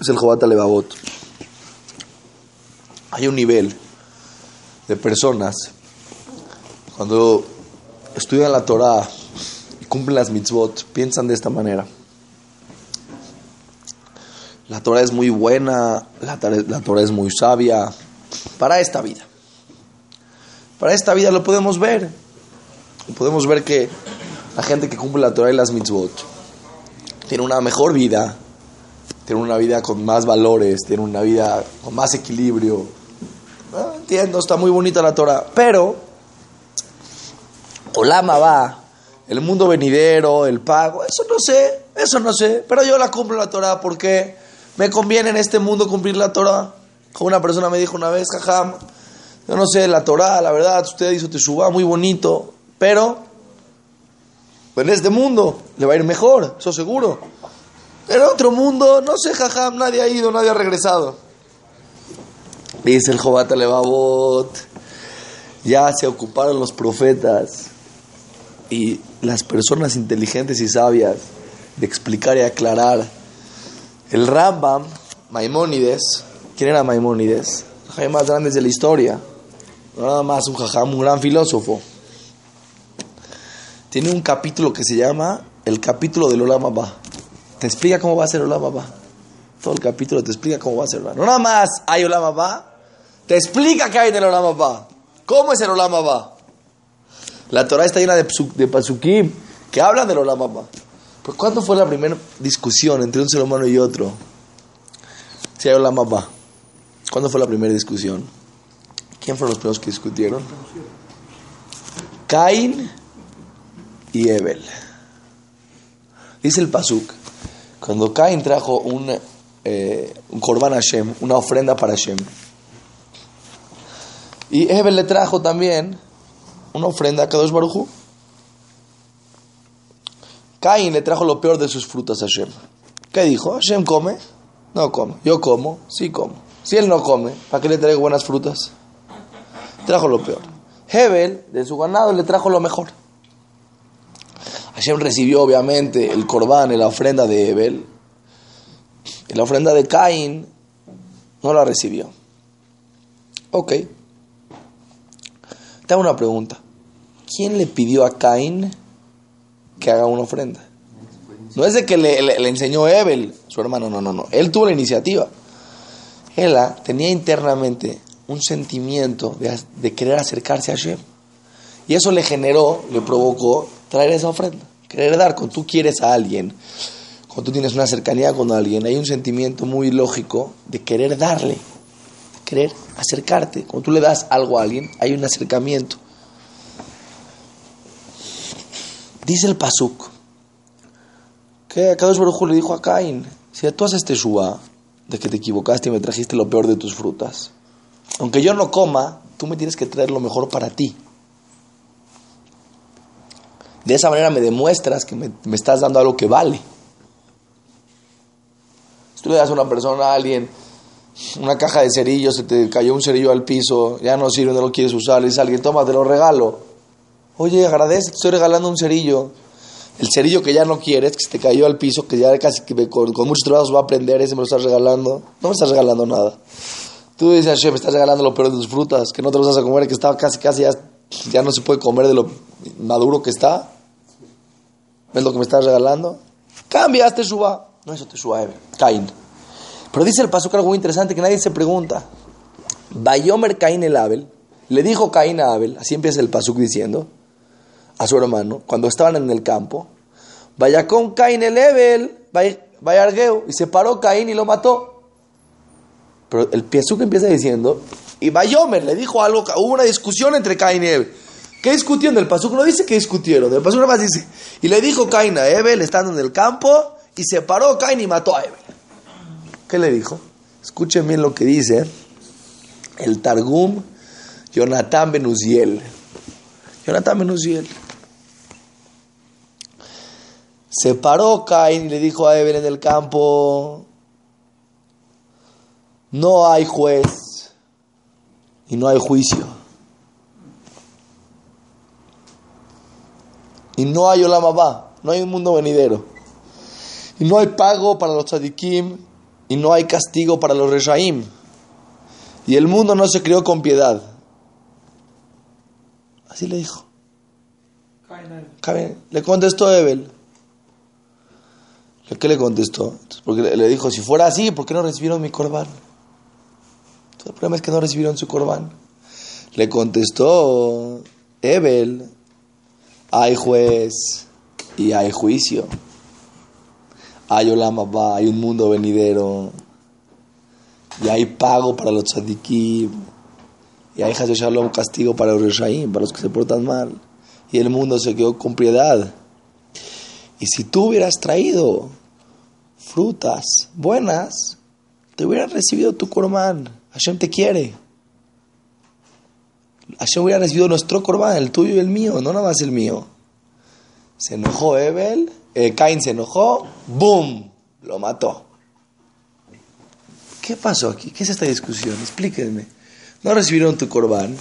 es el Jobat Levavot. Hay un nivel de personas cuando estudian la Torah y cumplen las mitzvot, piensan de esta manera. La Torah es muy buena, la, la Torah es muy sabia para esta vida. Para esta vida lo podemos ver. Podemos ver que la gente que cumple la Torah y las mitzvot tiene una mejor vida, tiene una vida con más valores, tiene una vida con más equilibrio. Ah, entiendo, está muy bonita la Torah, pero Olama va, el mundo venidero, el pago, eso no sé, eso no sé, pero yo la cumplo la Torah porque me conviene en este mundo cumplir la Torah. Una persona me dijo una vez, jajam, yo no sé, la Torah, la verdad, usted hizo suba muy bonito, pero en este mundo le va a ir mejor, eso seguro. En otro mundo, no sé, jajam, nadie ha ido, nadie ha regresado. Dice el Jobat Levavot, ya se ocuparon los profetas y las personas inteligentes y sabias de explicar y aclarar. El Rambam, Maimónides, ¿quién era Maimónides? El más grande de la historia, nada más un jajam, un gran filósofo tiene un capítulo que se llama el capítulo del Olam Abba. Te explica cómo va a ser Olam Abba. Todo el capítulo te explica cómo va a ser Olam No nada más hay Olam Abba, te explica qué hay en el Olam Abba. ¿Cómo es el Olam Abba? La Torah está llena de, de pasukim que hablan del Olam Abba. Pero ¿cuándo fue la primera discusión entre un ser humano y otro? Si hay Olam Abba. ¿Cuándo fue la primera discusión? ¿Quién fueron los primeros que discutieron? Caín y Ebel. Dice el Pasuk, cuando Cain trajo un, eh, un Korban Hashem, una ofrenda para Hashem, y Ebel le trajo también una ofrenda a Kadosh Baruchu. Cain le trajo lo peor de sus frutas a Hashem. ¿Qué dijo? Hashem come, no come. Yo como, sí como. Si él no come, ¿para qué le traigo buenas frutas? Trajo lo peor. Hebel, de su ganado, le trajo lo mejor. Hashem recibió obviamente el corbán, la ofrenda de Ebel. Y la ofrenda de Caín no la recibió. Ok. Te hago una pregunta. ¿Quién le pidió a Caín que haga una ofrenda? No es de que le, enseñó Ebel, su hermano, no, no, no. Él tuvo la iniciativa. Él tenía internamente un sentimiento de, de querer acercarse a Hashem. Y eso le generó, le provocó traer esa ofrenda querer dar, cuando tú quieres a alguien, cuando tú tienes una cercanía con alguien, hay un sentimiento muy lógico de querer darle, de querer acercarte. Cuando tú le das algo a alguien, hay un acercamiento. Dice el Pasuk que Kadosh Baruj le dijo a Caín: Si tú haces teshuva de que te equivocaste y me trajiste lo peor de tus frutas, aunque yo no coma, tú me tienes que traer lo mejor para ti. De esa manera me demuestras que me, estás dando algo que vale. Si tú le das a una persona, a alguien, una caja de cerillos, se te cayó un cerillo al piso, ya no sirve, no lo quieres usar, le dice a alguien, toma, te lo regalo. Oye, agradece, te estoy regalando un cerillo. El cerillo que ya no quieres, que se te cayó al piso, que ya casi que con, muchos trabajos va a aprender, ese me lo estás regalando. No me estás regalando nada. Tú dices, me estás regalando lo peor de tus frutas, que no te lo vas a comer, que está casi, casi ya ya no se puede comer de lo maduro que está. ¿Ves lo que me estás regalando? Cambiaste suba. No, eso te suba, Caín. Pero dice el paso que algo muy interesante que nadie se pregunta. Bayomer Caín el Abel, le dijo Caín a Abel, así empieza el pasuk diciendo, a su hermano, cuando estaban en el campo, vaya con Caín el Abel, vaya Argueo, y se paró Caín y lo mató. Pero el pasuk empieza diciendo, y Bayomer le dijo algo, hubo una discusión entre Caín y Ebel. ¿Qué discutieron? El Pasuk no dice que discutieron. El Pasuk más dice, y le dijo Caín a Ebel estando en el campo, y se paró Caín y mató a Ebel. ¿Qué le dijo? Escuchen bien lo que dice el Targum Jonathan Benuziel. Jonathan Benuziel. Se paró Caín y le dijo a Ebel en el campo, no hay juez y no hay juicio. Y no hay Olamabá, no hay un mundo venidero. Y no hay pago para los tzadikim y no hay castigo para los Reshaim. Y el mundo no se creó con piedad. Así le dijo. Le contestó Ebel. ¿Qué le contestó? Porque le dijo, si fuera así, ¿por qué no recibieron mi corbán? El problema es que no recibieron su corbán. Le contestó Ebel, hay juez y hay juicio. Hay hay un mundo venidero. Y hay pago para los tzadikim. Y hay Hazel Shalom, castigo para los Reshaim, para los que se portan mal. Y el mundo se quedó con piedad. Y si tú hubieras traído frutas buenas, te hubieran recibido tu corbán. Hashem te quiere. Hashem hubiera recibido nuestro corbán, el tuyo y el mío, no nada más el mío. Se enojó Ebel, eh, Cain se enojó, ¡boom! Lo mató. ¿Qué pasó aquí? ¿Qué es esta discusión? Explíquenme. No recibieron tu corbán.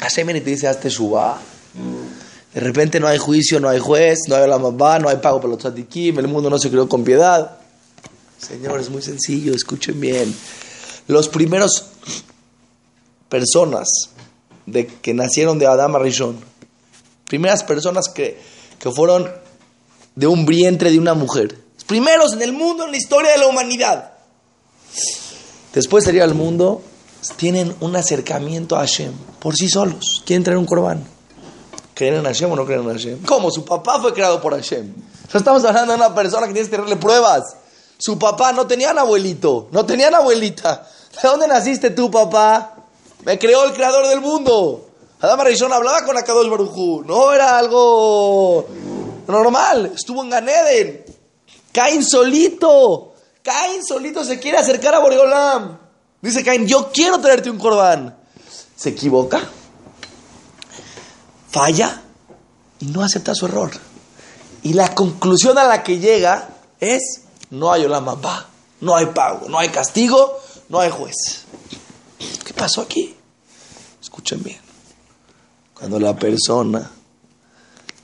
Hashem te dice, hazte suba. De repente no hay juicio, no hay juez, no hay la mamá, no hay pago para los tzadikim, el mundo no se creó con piedad. Señor, es muy sencillo, escuchen bien. Los primeros personas de que nacieron de Adam Rishon, primeras personas que, que fueron de un vientre de una mujer, los primeros en el mundo, en la historia de la humanidad. Después sería el mundo, tienen un acercamiento a Hashem por sí solos, quieren traer un corbán. ¿Creen en Hashem o no creen en Hashem? ¿Cómo? Su papá fue creado por Hashem. No estamos hablando de una persona que tiene que tenerle pruebas. Su papá no tenía abuelito, no tenía abuelita. ¿De dónde naciste tú, papá? Me creó el creador del mundo. Adam Arishon hablaba con Akadosh Barujú. No era algo normal. Estuvo en Ganeden. Caín solito. Caín solito se quiere acercar a Boreolam. Dice Caín, yo quiero traerte un corbán. Se equivoca falla y no acepta su error. Y la conclusión a la que llega es, no hay olamapá, no hay pago, no hay castigo, no hay juez. ¿Qué pasó aquí? Escuchen bien. Cuando la persona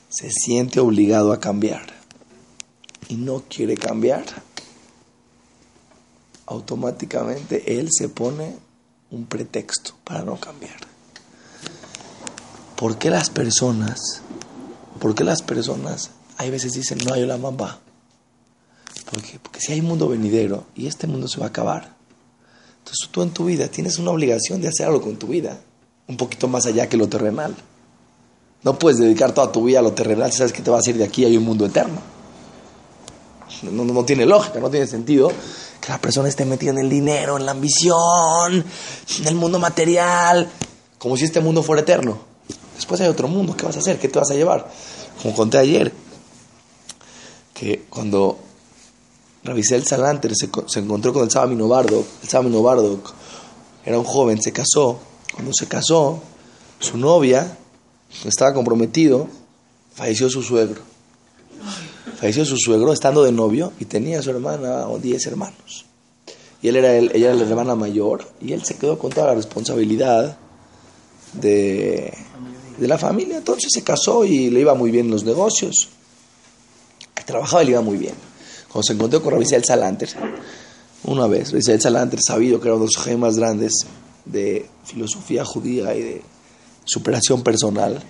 se siente obligado a cambiar y no quiere cambiar, automáticamente él se pone un pretexto para no cambiar. ¿Por qué las personas, por qué las personas hay veces dicen no hay la mamá? Porque si hay mundo venidero y este mundo se va a acabar, entonces tú en tu vida tienes una obligación de hacer algo con tu vida, un poquito más allá que lo terrenal. No puedes dedicar toda tu vida a lo terrenal si sabes que te vas a ir de aquí hay un mundo eterno. No, no, tiene lógica, no tiene sentido que la persona esté metida en el dinero, en la ambición, en el mundo material, como si este mundo fuera eterno. Después hay otro mundo, ¿qué vas a hacer? ¿Qué te vas a llevar? Como conté ayer, que cuando Ravisel Salanter se, se, encontró con el Sábamino Bardok, el Sábamino Bardok era un joven, se casó, cuando se casó, su novia, estaba comprometido, falleció su suegro. Falleció su suegro estando de novio y tenía a su hermana o diez hermanos. Y él era ella era la hermana mayor y él se quedó con toda la responsabilidad de de la familia. Entonces se casó y le iba muy bien en los negocios. Trabajaba y le iba muy bien. Cuando se encontró con El Salanter, una vez, El Salanter, sabido que era uno de los más grandes de filosofía judía y de superación personal,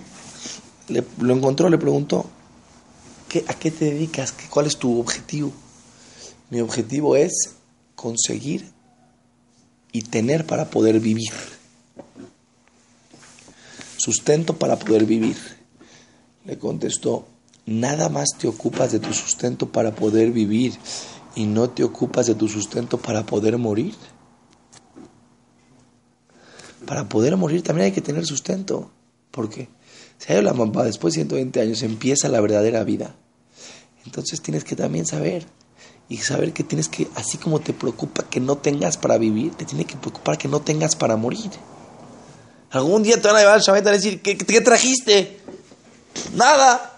le, lo encontró, le preguntó, ¿qué, ¿a qué te dedicas? ¿Cuál es tu objetivo? Mi objetivo es conseguir y tener para poder vivir sustento para poder vivir. Le contestó, nada más te ocupas de tu sustento para poder vivir y no te ocupas de tu sustento para poder morir. Para poder morir también hay que tener sustento. ¿Por qué? Si hay la mamá, después de 120 años empieza la verdadera vida. Entonces tienes que también saber y saber que tienes que, así como te preocupa que no tengas para vivir, te tiene que preocupar que no tengas para morir. Algún día te van a llevar al Shamet a decir, ¿qué, ¿qué, trajiste? Nada.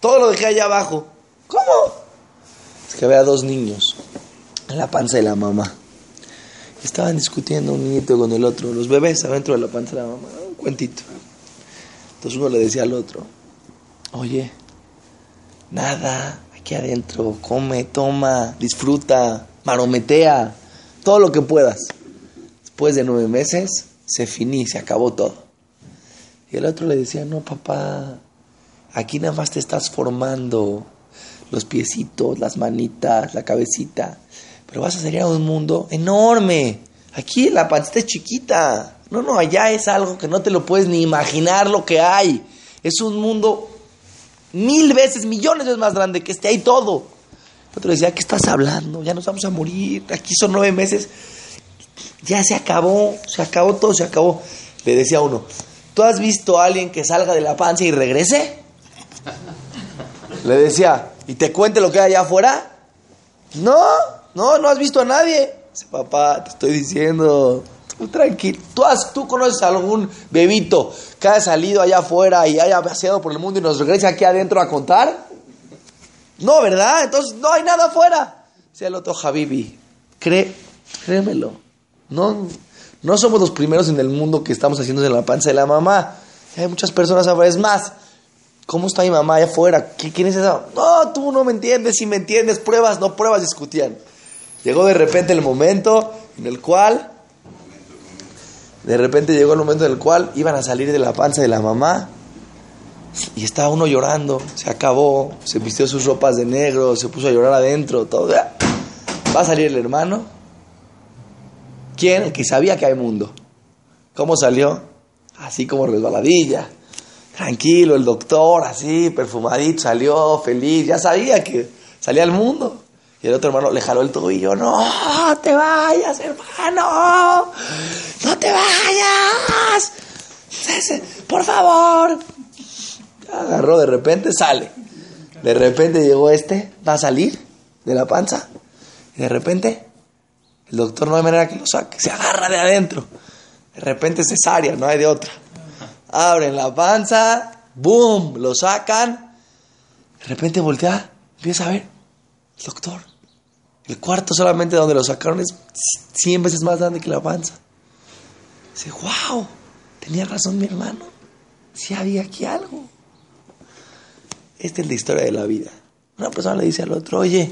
Todo lo dejé allá abajo. ¿Cómo? Es que había dos niños en la panza de la mamá. Estaban discutiendo un niñito con el otro, los bebés adentro de la panza de la mamá. Un cuentito. Entonces uno le decía al otro, oye, nada, aquí adentro, come, toma, disfruta. marometea, todo lo que puedas. Después de nueve meses, se finí, se acabó todo. Y el otro le decía, no, papá, aquí nada más te estás formando los piecitos, las manitas, la cabecita, pero vas a salir a un mundo enorme. Aquí la pancita es chiquita. No, no, allá es algo que no te lo puedes ni imaginar lo que hay. Es un mundo mil veces, millones de veces más grande que esté ahí todo. Otro decía, ¿qué estás hablando? Ya nos vamos a morir. Aquí son nueve meses. Ya se acabó, se acabó todo, se acabó. Le decía uno, ¿tú has visto a alguien que salga de la panza y regrese? Le decía, ¿y te cuente lo que hay allá afuera? No, no, no has visto a nadie. Dice, papá, te estoy diciendo, tú tranquilo. ¿Tú, has, ¿Tú conoces a algún bebito que haya salido allá afuera y haya paseado por el mundo y nos regrese aquí adentro a contar? No, ¿verdad? Entonces no hay nada afuera. Dice el otro Habibi, cree, créemelo. No, no somos los primeros en el mundo que estamos haciendo en la panza de la mamá. Hay muchas personas. Es más, ¿cómo está mi mamá allá afuera? ¿Quién es esa? No, tú no me entiendes. Si me entiendes, pruebas, no pruebas, discutían. Llegó de repente el momento en el cual, de repente llegó el momento en el cual iban a salir de la panza de la mamá y estaba uno llorando, se acabó, se vistió sus ropas de negro, se puso a llorar adentro, todo. Va a salir el hermano. ¿Quién? El que sabía que hay mundo. ¿Cómo salió? Así como resbaladilla. Tranquilo, el doctor, así, perfumadito, salió feliz, ya sabía que salía al mundo. Y el otro hermano le jaló el tobillo, no te vayas, hermano, no te vayas, por favor. Agarró, de repente sale. De repente llegó este, va a salir de la panza. Y de repente, el doctor no hay manera que lo saque, se agarra de adentro. De repente cesárea, no hay de otra. Abren la panza, ¡boom! Lo sacan. De repente voltea, empieza a ver, el doctor. El cuarto solamente donde lo sacaron es 100 veces más grande que la panza. Dice, wow, tenía razón mi hermano. Si había aquí algo. Esta es la historia de la vida. Una persona le dice al otro, oye,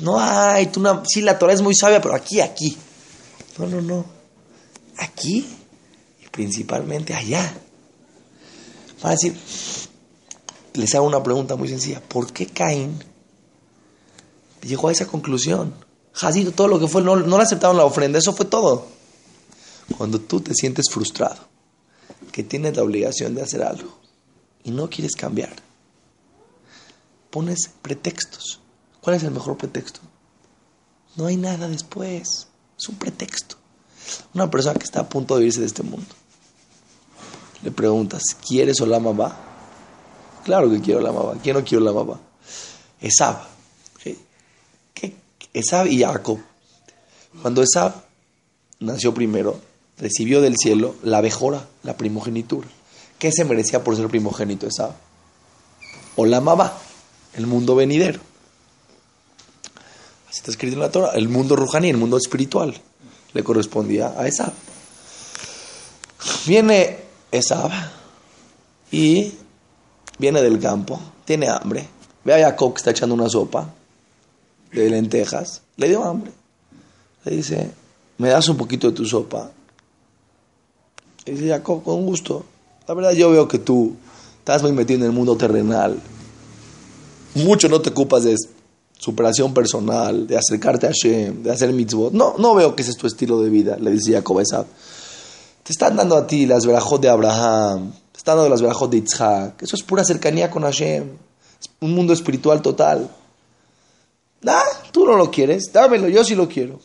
no hay, tú no, sí, la Torah es muy sabia, pero aquí, aquí. No, no, no. Aquí principalmente allá. Decir, les hago una pregunta muy sencilla. ¿Por qué Caín llegó a esa conclusión? Jazito, todo lo que fue, no, no le aceptaron la ofrenda, eso fue todo. Cuando tú te sientes frustrado, que tienes la obligación de hacer algo y no quieres cambiar, pones pretextos. ¿Cuál es el mejor pretexto? No hay nada después. Es un pretexto. Una persona que está a punto de irse de este mundo. Le preguntas, ¿quieres la? Claro que quiero la mamá. ¿Quién no quiero la mamá? Esab. ¿Qué? Esab y Jacob. Cuando Esab nació primero, recibió del cielo la mejora, la primogenitura. ¿Qué se merecía por ser primogénito Esab? O la mamá el mundo venidero. Así está escrito en la Torah, el mundo rujani, el mundo espiritual, le correspondía a Esab. Viene Esab y viene del campo, tiene hambre, ve a Jacob que está echando una sopa de lentejas, le dio hambre. Le dice, ¿me das un poquito de tu sopa? Y dice Jacob, con gusto. La verdad yo veo que tú estás muy metido en el mundo terrenal mucho no te ocupas de superación personal, de acercarte a Hashem, de hacer mitzvot. No, no veo que ese es tu estilo de vida, le decía Jacob Te están dando a ti las verajot de Abraham, te están dando las verajot de Yitzhak. Eso es pura cercanía con Hashem. Un mundo espiritual total. Ah, tú no lo quieres, dámelo, yo sí lo quiero.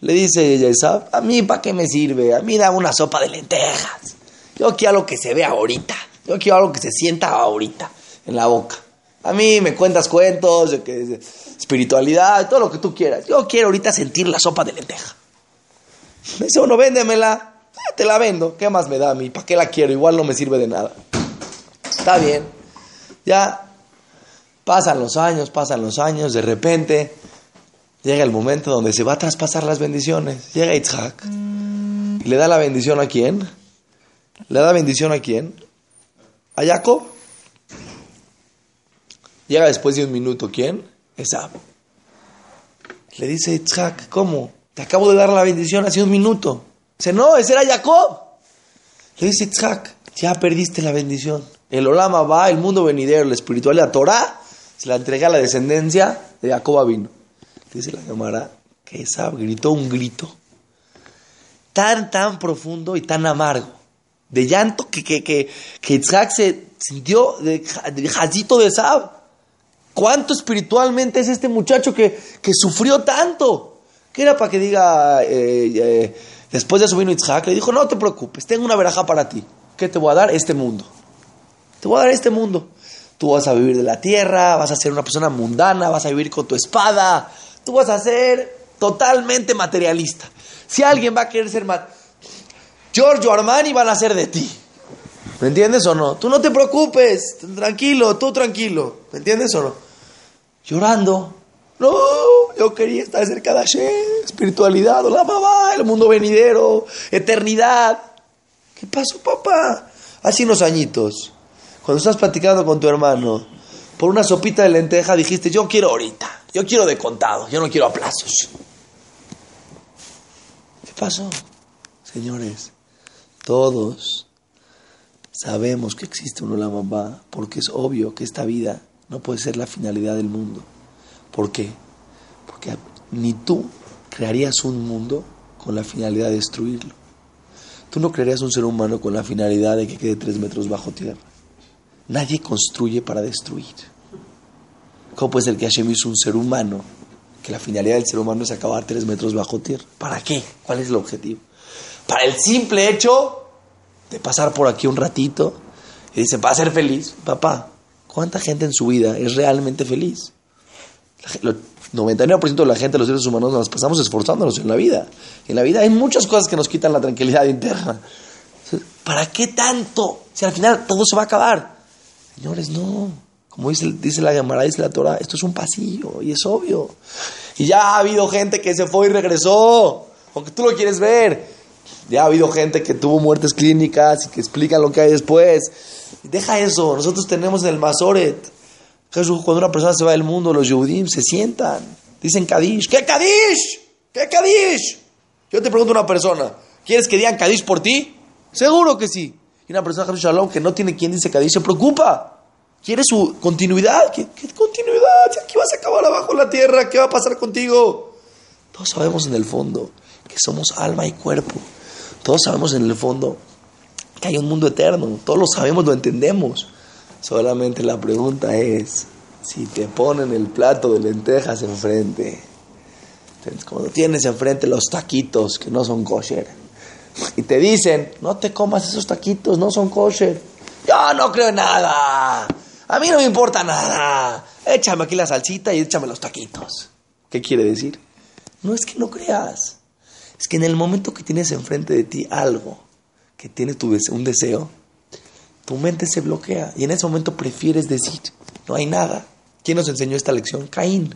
Le dice ella a mí para qué me sirve, a mí da una sopa de lentejas. Yo quiero algo que se vea ahorita, yo quiero algo que se sienta ahorita en la boca. A mí me cuentas cuentos, de que, espiritualidad, todo lo que tú quieras. Yo quiero ahorita sentir la sopa de lenteja. Me dice uno, véndemela. Ah, te la vendo. ¿Qué más me da a mí? ¿Para qué la quiero? Igual no me sirve de nada. Está bien. Ya pasan los años, pasan los años. De repente llega el momento donde se va a traspasar las bendiciones. Llega Itzhak. ¿Y le da la bendición a quién? ¿Le da bendición a quién? A Jacob. Llega después de un minuto, ¿quién? Esab. Le dice Itzhak, ¿cómo? Te acabo de dar la bendición hace un minuto. No, ese era Jacob. Le dice Itzhak, ya perdiste la bendición. El Olama va, el mundo venidero, la espiritual, la Torah, se la entrega a la descendencia de Jacob vino. Dice la cámara que esa gritó un grito tan, tan profundo y tan amargo, de llanto que, que, que, que Itzhak se sintió de, de de Sab. ¿Cuánto espiritualmente es este muchacho que, que sufrió tanto? Que era para que diga, eh, eh, después de su vino Itzhak, le dijo, no te preocupes, tengo una veraja para ti. ¿Qué te voy a dar? Este mundo. Te voy a dar este mundo. Tú vas a vivir de la tierra, vas a ser una persona mundana, vas a vivir con tu espada, tú vas a ser totalmente materialista. Si alguien va a querer ser más, Giorgio Armani van a ser de ti. ¿Me entiendes o no? Tú no te preocupes, tranquilo, tú tranquilo. ¿Me entiendes o no? Llorando. No, yo quería estar cerca de Hashem, espiritualidad, la mamá, el mundo venidero, eternidad. ¿Qué pasó, papá? Hace unos añitos, cuando estás platicando con tu hermano, por una sopita de lenteja dijiste, yo quiero ahorita, yo quiero de contado, yo no quiero a plazos. ¿Qué pasó? Señores, todos sabemos que existe un Olam porque es obvio que esta vida no puede ser la finalidad del mundo. ¿Por qué? Porque ni tú crearías un mundo con la finalidad de destruirlo. Tú no crearías un ser humano con la finalidad de que quede tres metros bajo tierra. Nadie construye para destruir. ¿Cómo puede ser que Hashem hizo un ser humano? Que la finalidad del ser humano es acabar tres metros bajo tierra. ¿Para qué? ¿Cuál es el objetivo? Para el simple hecho de pasar por aquí un ratito y dice, va a ser feliz. Papá, ¿cuánta gente en su vida es realmente feliz? El 99% de la gente, los seres humanos, nos pasamos esforzándonos en la vida. En la vida hay muchas cosas que nos quitan la tranquilidad interna. ¿Para qué tanto? Si al final todo se va a acabar. Señores, no. Como dice, dice la Gemara, dice la Torah, esto es un pasillo y es obvio. Y ya ha habido gente que se fue y regresó. Aunque tú lo quieres ver. Ya ha habido gente que tuvo muertes clínicas y que explican lo que hay después. Deja eso. Nosotros tenemos en el Masoret. Cuando una persona se va del mundo, los Yudim se sientan. Dicen Kadish. ¿Qué Kadish? ¿Qué Kadish? Yo te pregunto a una persona. ¿Quieres que digan Kadish por ti? Seguro que sí. Y una persona Shalom que no tiene quien dice Kadish se preocupa. Quiere su continuidad. ¿Qué, ¿Qué, continuidad? Aquí vas a acabar abajo en la tierra. ¿Qué va a pasar contigo? Todos sabemos en el fondo que somos alma y cuerpo. Todos sabemos en el fondo que hay un mundo eterno. Todos lo sabemos, lo entendemos. Solamente la pregunta es, si te ponen el plato de lentejas enfrente, cuando tienes enfrente los taquitos que no son kosher, y te dicen, no te comas esos taquitos, no son kosher. Yo no creo en nada. A mí no me importa nada. Échame aquí la salsita y échame los taquitos. ¿Qué quiere decir? No es que no creas. Es que en el momento que tienes enfrente de ti algo que tiene tu un deseo, tu mente se bloquea y en ese momento prefieres decir, no hay nada. ¿Quién nos enseñó esta lección? Caín.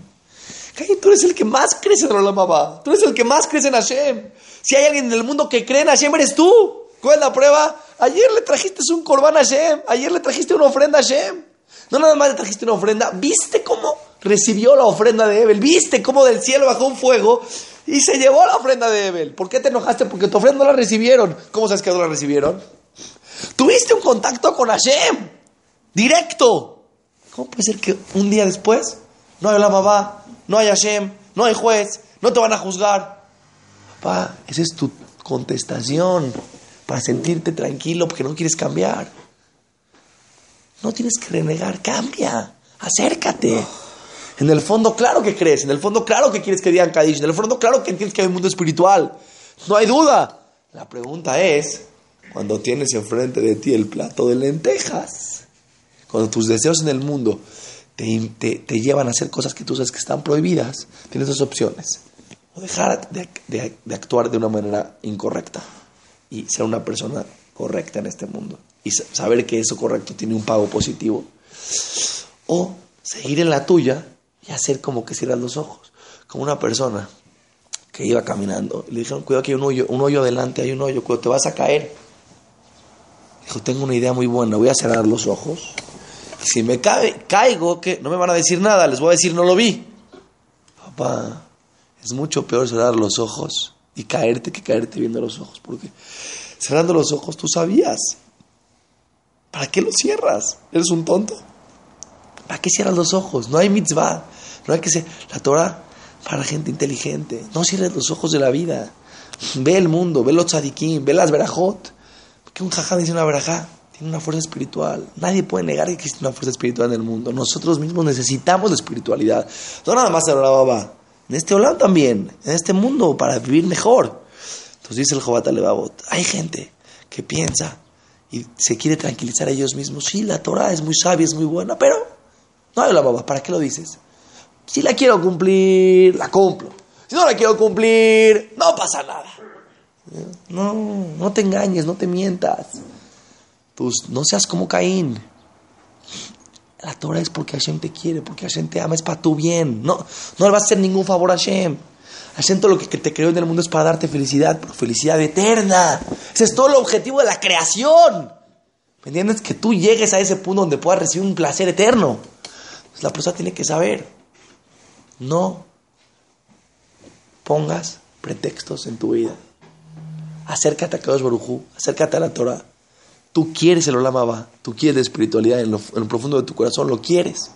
Caín, tú eres el que más crece en Olam Tú eres el que más crece en Hashem. Si hay alguien en el mundo que cree en Hashem, eres tú. ¿Cuál es la prueba? Ayer le trajiste un corbán a Hashem. Ayer le trajiste una ofrenda a Hashem. No nada más le trajiste una ofrenda. ¿Viste cómo recibió la ofrenda de Ebel? ¿Viste cómo del cielo bajó un fuego y se llevó la ofrenda de Ebel. ¿Por qué te enojaste? Porque tu ofrenda no la recibieron. ¿Cómo sabes que no la recibieron? Tuviste un contacto con Hashem. Directo. ¿Cómo puede ser que un día después no hay la mamá, no hay Hashem, no hay juez, no te van a juzgar? Papá, esa es tu contestación para sentirte tranquilo porque no quieres cambiar. No tienes que renegar, cambia, acércate. En el fondo, claro que crees. En el fondo, claro que quieres que digan Kadish. En el fondo, claro que entiendes que hay un mundo espiritual. No hay duda. La pregunta es, cuando tienes enfrente de ti el plato de lentejas, cuando tus deseos en el mundo te, te, llevan a hacer cosas que tú sabes que están prohibidas, tienes dos opciones. O dejar de, de actuar de una manera incorrecta y ser una persona correcta en este mundo. Y saber que eso correcto tiene un pago positivo. O seguir en la tuya y hacer como que cierras los ojos. Como una persona que iba caminando. Le dijeron, cuidado que hay un hoyo, un hoyo adelante, hay un hoyo, cuidado, te vas a caer. Dijo, tengo una idea muy buena, voy a cerrar los ojos. Si me caigo, que no me van a decir nada, les voy a decir, no lo vi. Papá, Es mucho peor cerrar los ojos y caerte que caerte viendo los ojos. Porque cerrando los ojos tú sabías. ¿Para qué los cierras? ¿Eres un tonto? ¿Para qué cierras los ojos? No hay mitzvah. No hay que ser. La Torah para gente inteligente. No cierres los ojos de la vida. Ve el mundo, ve los tzadikim, ve las verajot. Que un jajá dice una verajá tiene una fuerza espiritual. Nadie puede negar que existe una fuerza espiritual en el mundo. Nosotros mismos necesitamos la espiritualidad. No nada más en baba. En este Olam también. En este mundo para vivir mejor. Entonces dice el Jobat Alevabot. Hay gente que piensa y se quiere tranquilizar a ellos mismos. Sí, la Torah es muy sabia, es muy buena, pero no hay la baba. ¿Para qué lo dices? Si la quiero cumplir, la cumplo. Si no la quiero cumplir, no pasa nada. No, no te engañes, no te mientas. no seas como Caín. La Torah es porque Hashem te quiere, porque Hashem te ama, es para tu bien. No, no le vas a hacer ningún favor a Hashem. Hashem todo lo que te creó en el mundo es para darte felicidad, pero felicidad eterna. Ese es todo el objetivo de la creación. ¿Me entiendes? Que tú llegues a ese punto donde puedas recibir un placer eterno. la persona tiene que saber no pongas pretextos en tu vida. Acércate a Kadosh Barujú, acércate a la Torah. Tú quieres el Olamaba, tú quieres la espiritualidad en lo, profundo de tu corazón, lo quieres.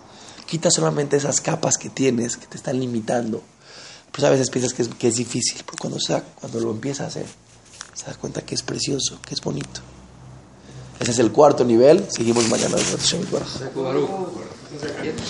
Quita solamente esas capas que tienes que te están limitando. Pues a veces piensas que es, que es difícil, pero cuando, sea, cuando lo empiezas a hacer, se da cuenta que es precioso, que es bonito. Ese es el cuarto nivel. Seguimos mañana.